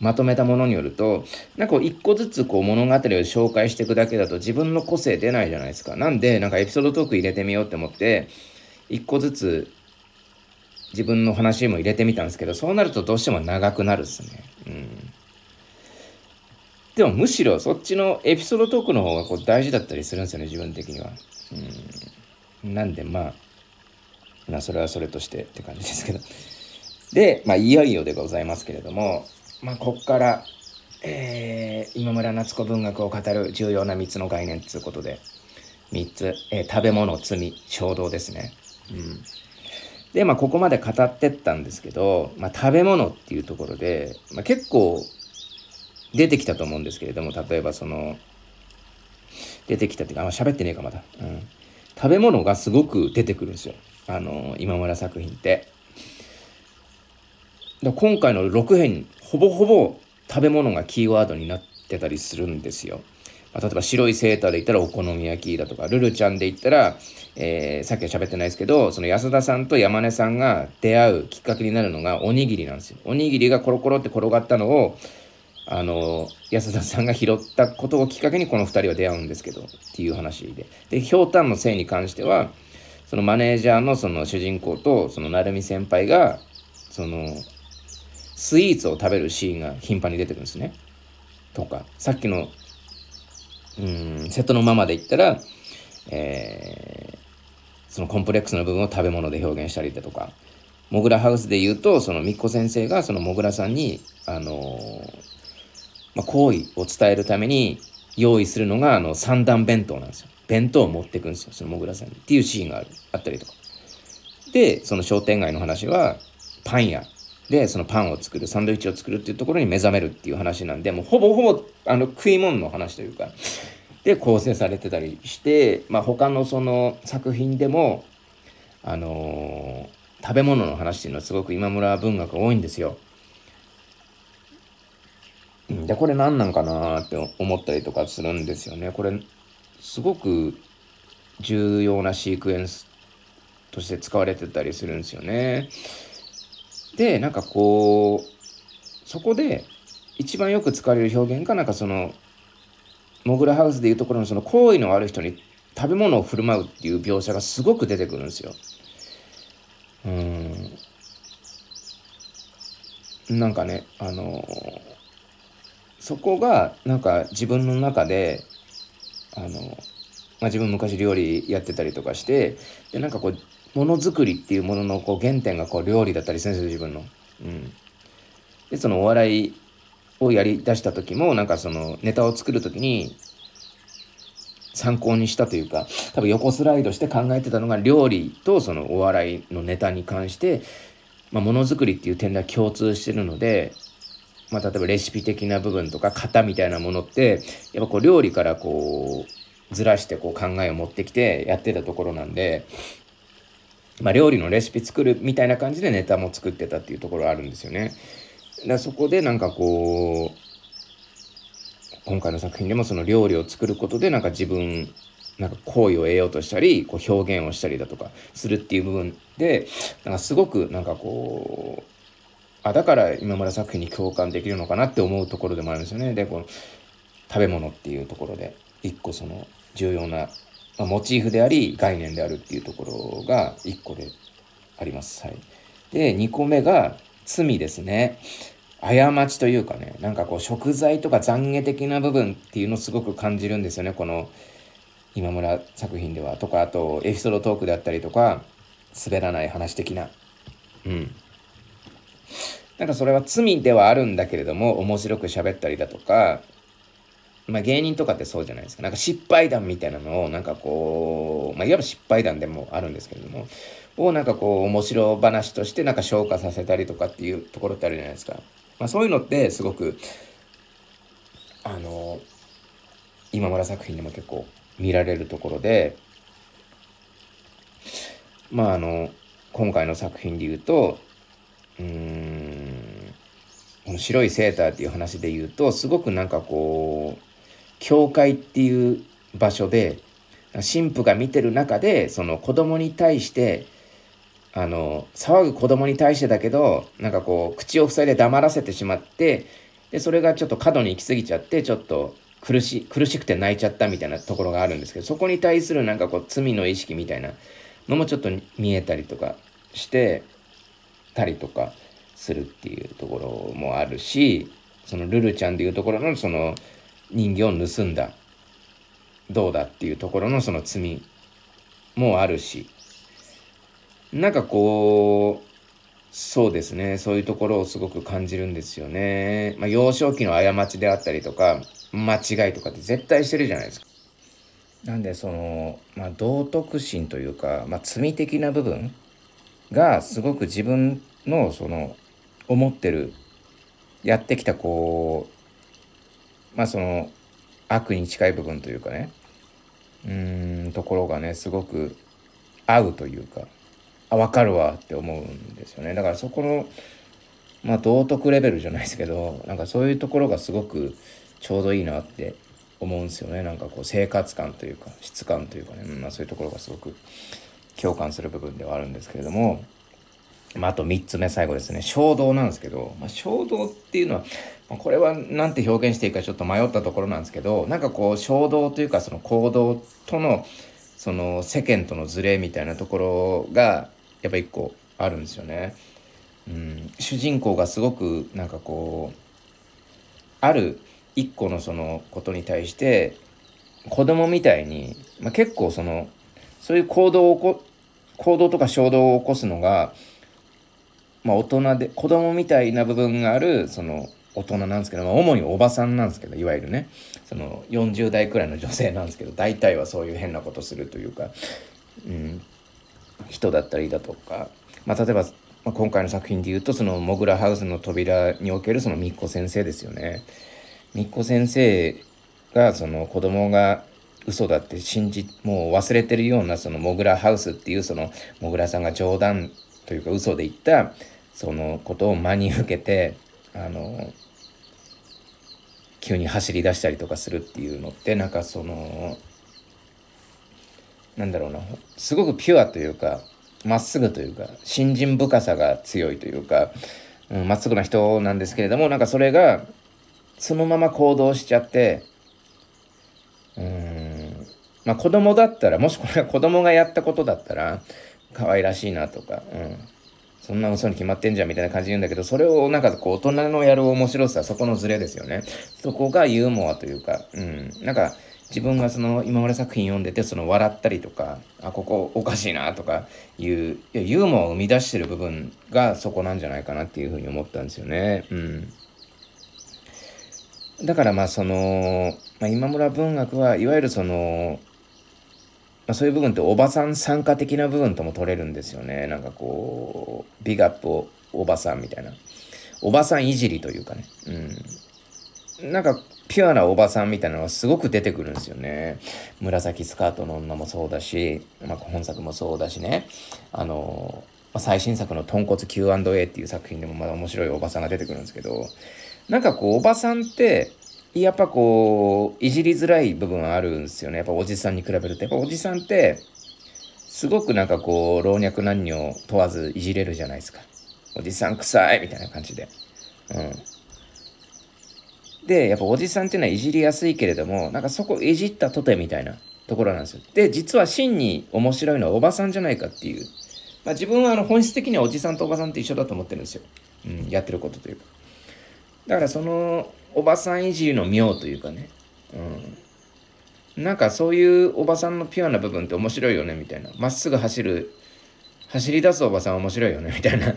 まとめたものによると、なんかこう一個ずつこう物語を紹介していくだけだと自分の個性出ないじゃないですか。なんで、なんかエピソードトーク入れてみようって思って、一個ずつ自分の話も入れてみたんですけど、そうなるとどうしても長くなるっすね。うん。でもむしろそっちのエピソードトークの方がこう大事だったりするんですよね、自分的には。うん。なんでまあ、まあそれはそれとしてって感じですけど。で、まあ、いよいよでございますけれども、まあ、こっから、えー、今村夏子文学を語る重要な3つの概念ということで、3つ、えー、食べ物、罪、衝動ですね。うん。で、まあ、ここまで語ってったんですけど、まあ、食べ物っていうところで、まあ、結構出てきたと思うんですけれども、例えばその、出てきたっていうか、あんま喋ってねえか、まだ。うん。食べ物がすごく出てくるんですよ。あの、今村作品って。だ今回の6編ほぼほぼ食べ物がキーワードになってたりするんですよ。まあ、例えば白いセーターで言ったらお好み焼きだとかルルちゃんで言ったら、えー、さっきは喋ってないですけどその安田さんと山根さんが出会うきっかけになるのがおにぎりなんですよ。おにぎりがコロコロって転がったのをあの安田さんが拾ったことをきっかけにこの2人は出会うんですけどっていう話で。でひょうたんのせいに関してはそのマネージャーのその主人公とその成美先輩がそのスイーツを食べるシーンが頻繁に出てくるんですね。とか、さっきの、うん、瀬戸のままで言ったら、えー、そのコンプレックスの部分を食べ物で表現したりだとか、モグラハウスで言うと、そのみっこ先生がそのモグラさんに、あのー、まあ、好意を伝えるために用意するのが、あの、三段弁当なんですよ。弁当を持っていくんですよ、そのモグラさんに。っていうシーンがある、あったりとか。で、その商店街の話は、パン屋でそのパンを作るサンドイッチを作るっていうところに目覚めるっていう話なんでもうほぼほぼあの食い物の話というかで構成されてたりして、まあ、他のその作品でもあのー、食べ物の話っていうのはすごく今村文学多いんですよ。でこれ何なんかなって思ったりとかするんですよね。これすごく重要なシークエンスとして使われてたりするんですよね。でなんかこうそこで一番よく使われる表現がなんかそのモグラハウスでいうところのその好意のある人に食べ物を振る舞うっていう描写がすごく出てくるんですよ。うんなんかねあのそこがなんか自分の中であの、まあ、自分昔料理やってたりとかしてでなんかこうものづくりっていうもののこう原点がこう料理だったりするんですよ自分の。うん、でそのお笑いをやりだした時もなんかそのネタを作る時に参考にしたというか多分横スライドして考えてたのが料理とそのお笑いのネタに関してまあ、ものづくりっていう点では共通してるので、まあ、例えばレシピ的な部分とか型みたいなものってやっぱこう料理からこうずらしてこう考えを持ってきてやってたところなんでまあ、料理のレシピ作るみたいな感じでネタも作ってたっていうところあるんですよね。だそこでなんかこう今回の作品でもその料理を作ることでなんか自分なんか好意を得ようとしたりこう表現をしたりだとかするっていう部分でなんかすごくなんかこうあだから今村作品に共感できるのかなって思うところでもあるんですよね。でこの食べ物っていうところで一個その重要な、まあ、モチーフであり概念であるっていうところが一個であります。はい、で2個目が罪ですね。過ちというかねなんかこう食材とか懺悔的な部分っていうのをすごく感じるんですよねこの今村作品ではとかあとエピソードトークであったりとか滑らない話的なうんなんかそれは罪ではあるんだけれども面白く喋ったりだとかまあ芸人とかってそうじゃないですかなんか失敗談みたいなのをなんかこうまあいわば失敗談でもあるんですけれどもをなんかこう面白話としてなんか消化させたりとかっていうところってあるじゃないですか。まあ、そういうのってすごくあの今村作品でも結構見られるところでまああの今回の作品で言うとうーん。この白いセーターっていう話で言うとすごくなんかこう教会っていう場所で神父が見てる中でその子供に対してあの騒ぐ子供に対してだけどなんかこう口を塞いで黙らせてしまってでそれがちょっと過度に行き過ぎちゃってちょっと苦し苦しくて泣いちゃったみたいなところがあるんですけどそこに対するなんかこう罪の意識みたいなのもちょっと見えたりとかしてたりとかするっていうところもあるしそのルルちゃんでいうところのその人形を盗んだどうだっていうところのその罪もあるしなんかこうそうですねそういうところをすごく感じるんですよね。まあ、幼少期の過ちであったりとか間違いとかって絶対してるじゃないですか。なんでその、まあ、道徳心というか、まあ、罪的な部分がすごく自分のその思ってるやってきたこうまあその悪に近い部分というかね。うんところがねすごく合うというかあ分かるわって思うんですよね。だからそこのまあ道徳レベルじゃないですけどなんかそういうところがすごくちょうどいいなって思うんですよね。なんかこう生活感というか質感というかね、まあ、そういうところがすごく共感する部分ではあるんですけれども、まあ、あと3つ目最後ですね衝動なんですけど、まあ、衝動っていうのは、ま、これは何て表現していいかちょっと迷ったところなんですけどなんかこう衝動というかその行動とのその世間とのズレみたいなところがやっぱ一個あるんですよね。うん、主人公がすごくなんかこうある一個のそのことに対して子供みたいに、まあ、結構そのそういう行動をこ行動とか衝動を起こすのが、まあ、大人で子供みたいな部分があるその大人なんですけど、まあ、主におばさんなんですけどいわゆるね。その40代くらいの女性なんですけど大体はそういう変なことするというか、うん、人だったりだとか、まあ、例えば、まあ、今回の作品で言うとそのモグラハウスの扉におけるそのみっこ先生ですよね。みっこ先生がその子供が嘘だって信じもう忘れてるようなそのモグラハウスっていうそのモグラさんが冗談というか嘘で言ったそのことを真に受けてあの急に走り出したりとかするっていうのってなんかそのなんだろうなすごくピュアというかまっすぐというか信心深さが強いというかま、うん、っすぐな人なんですけれどもなんかそれがそのまま行動しちゃってうんまあ子供だったらもしこれが子供がやったことだったら可愛らしいなとか、うん、そんな嘘に決まってんじゃんみたいな感じで言うんだけどそれをなんかこう大人のやる面白さそこのズレですよね。そこがユーモアというか、うん、なんか自分がその今まで作品読んでてその笑ったりとかあここおかしいなとかいういやユーモアを生み出してる部分がそこなんじゃないかなっていうふうに思ったんですよね。うん、だからまあその、まあ、今村文学はいわゆるその、まあ、そういう部分っておばさん参加的な部分とも取れるんですよね。なんかこうビッグアップをおばさんみたいな。おばさんいじりというかね。うん。なんかピュアなおばさんみたいなのがすごく出てくるんですよね。紫スカートの女もそうだし、まあ、本作もそうだしね。あの、ま、最新作の豚骨 Q&A っていう作品でもまだ面白いおばさんが出てくるんですけど、なんかこうおばさんって、やっぱこういじりづらい部分はあるんですよね。やっぱおじさんに比べると。やっぱおじさんってすごくなんかこう老若男女問わずいじれるじゃないですか。おじさん臭いみたいな感じで。うん。でやっぱおじさんっていうのはいじりやすいけれどもなんかそこいじったとてみたいなところなんですよ。で実は真に面白いのはおばさんじゃないかっていう。まあ、自分はあの本質的にはおじさんとおばさんって一緒だと思ってるんですよ、うん、やってることというか。だからそのおばさんいじりの妙というかね、うん、なんかそういうおばさんのピュアな部分って面白いよねみたいな。まっすぐ走る走り出すおばさん面白いよねみたいな。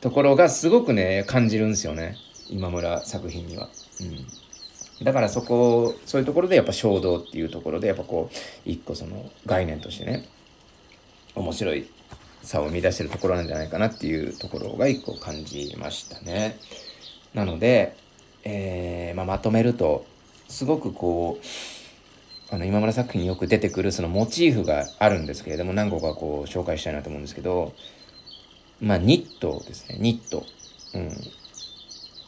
ところがすごくね感じるんですよね。今村作品には。うん、だからそこそういうところでやっぱ衝動っていうところでやっぱこう一個その概念としてね面白い差を生み出してるところなんじゃないかなっていうところが一個感じましたね。なので、えー、まあ、まとめるとすごくこうあの今村作品によく出てくるそのモチーフがあるんですけれども何個かこう紹介したいなと思うんですけどまあニットですねニット。うん、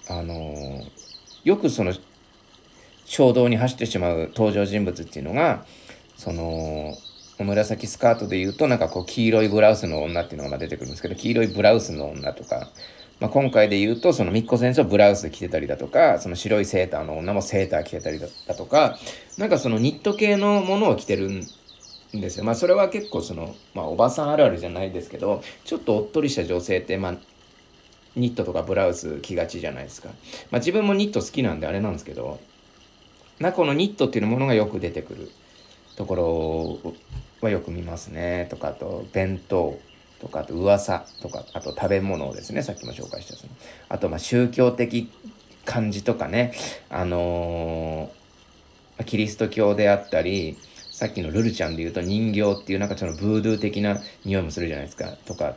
あのー、よくその衝動に走ってしまう登場人物っていうのがその紫スカートで言うとなんかこう黄色いブラウスの女っていうのが出てくるんですけど黄色いブラウスの女とか、まあ、今回で言うとそのみっこ先生はブラウス着てたりだとかその白いセーターの女もセーター着てたりだとかなんかそのニット系のものを着てるんですよまあそれは結構その、まあ、おばさんあるあるじゃないですけどちょっとおっとりした女性ってまあニットとかブラウス着がちじゃないですか。まあ自分もニット好きなんであれなんですけど、なこのニットっていうものがよく出てくるところはよく見ますね。とか、あと、弁当とか、あと、噂とか、あと、食べ物をですね。さっきも紹介したその。あと、まあ、宗教的感じとかね。あのー、キリスト教であったり、さっきのルルちゃんで言うと人形っていうなんかそのブードゥー的な匂いもするじゃないですか。とか、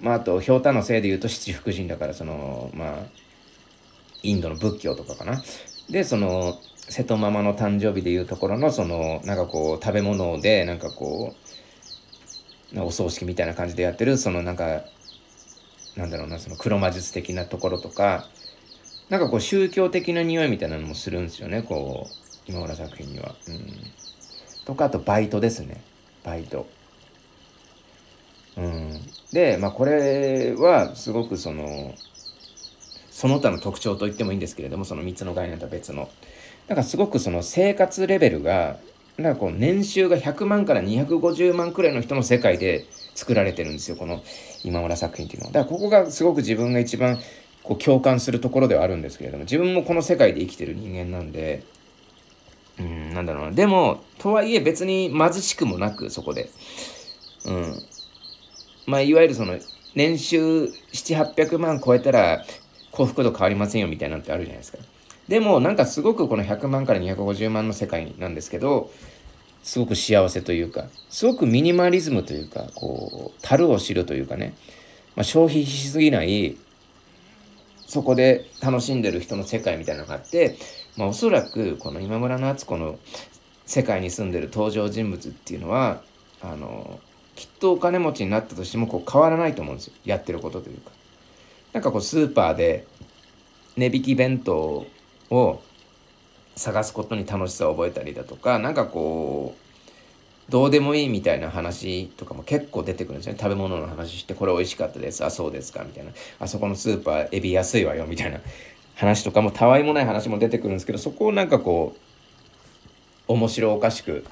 まあ、あと、ひょうたのせいで言うと七福神だから、その、まあ、インドの仏教とかかな。で、その、瀬戸ママの誕生日でいうところのそのなんかこう食べ物でなんかこうお葬式みたいな感じでやってるそのなんかなんだろうなその黒魔術的なところとかなんかこう宗教的な匂いみたいなのもするんですよねこう今村作品には。うん、とかあとバイトですねバイト。うん、でまあこれはすごくそのその他の特徴と言ってもいいんですけれどもその3つの概念とは別の。なんかすごくその生活レベルが、なんかこう年収が100万から250万くらいの人の世界で作られてるんですよ、この今村作品っていうのは。だからここがすごく自分が一番こう共感するところではあるんですけれども、自分もこの世界で生きてる人間なんで、うん、なんだろうな。でも、とはいえ別に貧しくもなく、そこで。うん。まあ、いわゆるその、年収7、800万超えたら幸福度変わりませんよみたいなのってあるじゃないですか。でもなんかすごくこの100万から250万の世界なんですけどすごく幸せというかすごくミニマリズムというかこう樽を知るというかね、まあ、消費しすぎないそこで楽しんでる人の世界みたいなのがあって、まあ、おそらくこの今村夏子の世界に住んでる登場人物っていうのはあのきっとお金持ちになったとしてもこう変わらないと思うんですよやってることというか。なんかこうスーパーで値引き弁当を探すことに楽しさを覚えたりだとか何かこうどうでもいいみたいな話とかも結構出てくるんですよね。食べ物の話してこれ美味しかったです。あそうですか。みたいな。あそこのスーパーエビ安いわよ。みたいな。話とかもたわいもない話も出てくるんですけどそこをなんかこう面白おかしく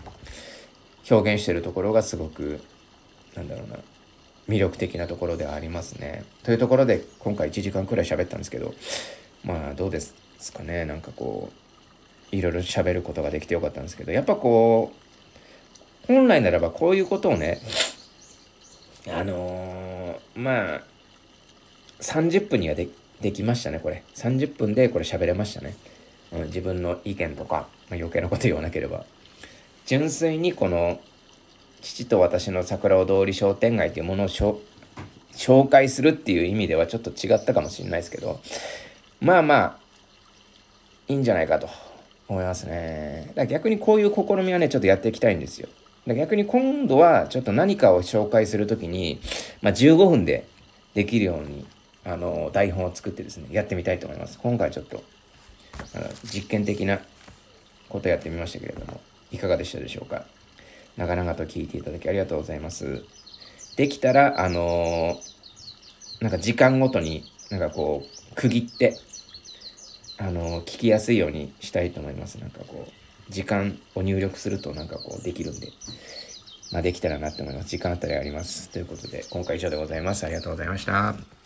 表現してるところがすごくなんだろうな。魅力的なところではありますね。というところで今回1時間くらい喋ったんですけどまあどうです？ですかね。なんかこういろいろ喋ることができてよかったんですけどやっぱこう本来ならばこういうことをねあのー、まあ30分にはできましたねこれ。30分でこれ喋れましたね、うん、自分の意見とか、まあ、余計なこと言わなければ。純粋にこの父と私の桜尾通り商店街というものを紹介するっていう意味ではちょっと違ったかもしれないですけど。まあまあいいんじゃないかと思いますね。だから逆にこういう試みはね、ちょっとやっていきたいんですよ。だ逆に今度はちょっと何かを紹介するときに、まあ、15分でできるように、あの、台本を作ってですね、やってみたいと思います。今回ちょっと実験的なことやってみましたけれども、いかがでしたでしょうか。長々と聞いていただきありがとうございます。できたら、あのー、なんか時間ごとになんかこう、区切って、あの、聞きやすいようにしたいと思います。なんかこう、時間を入力するとなんかこうできるんで、まあできたらなって思います。時間あたりあります。ということで、今回以上でございます。ありがとうございました。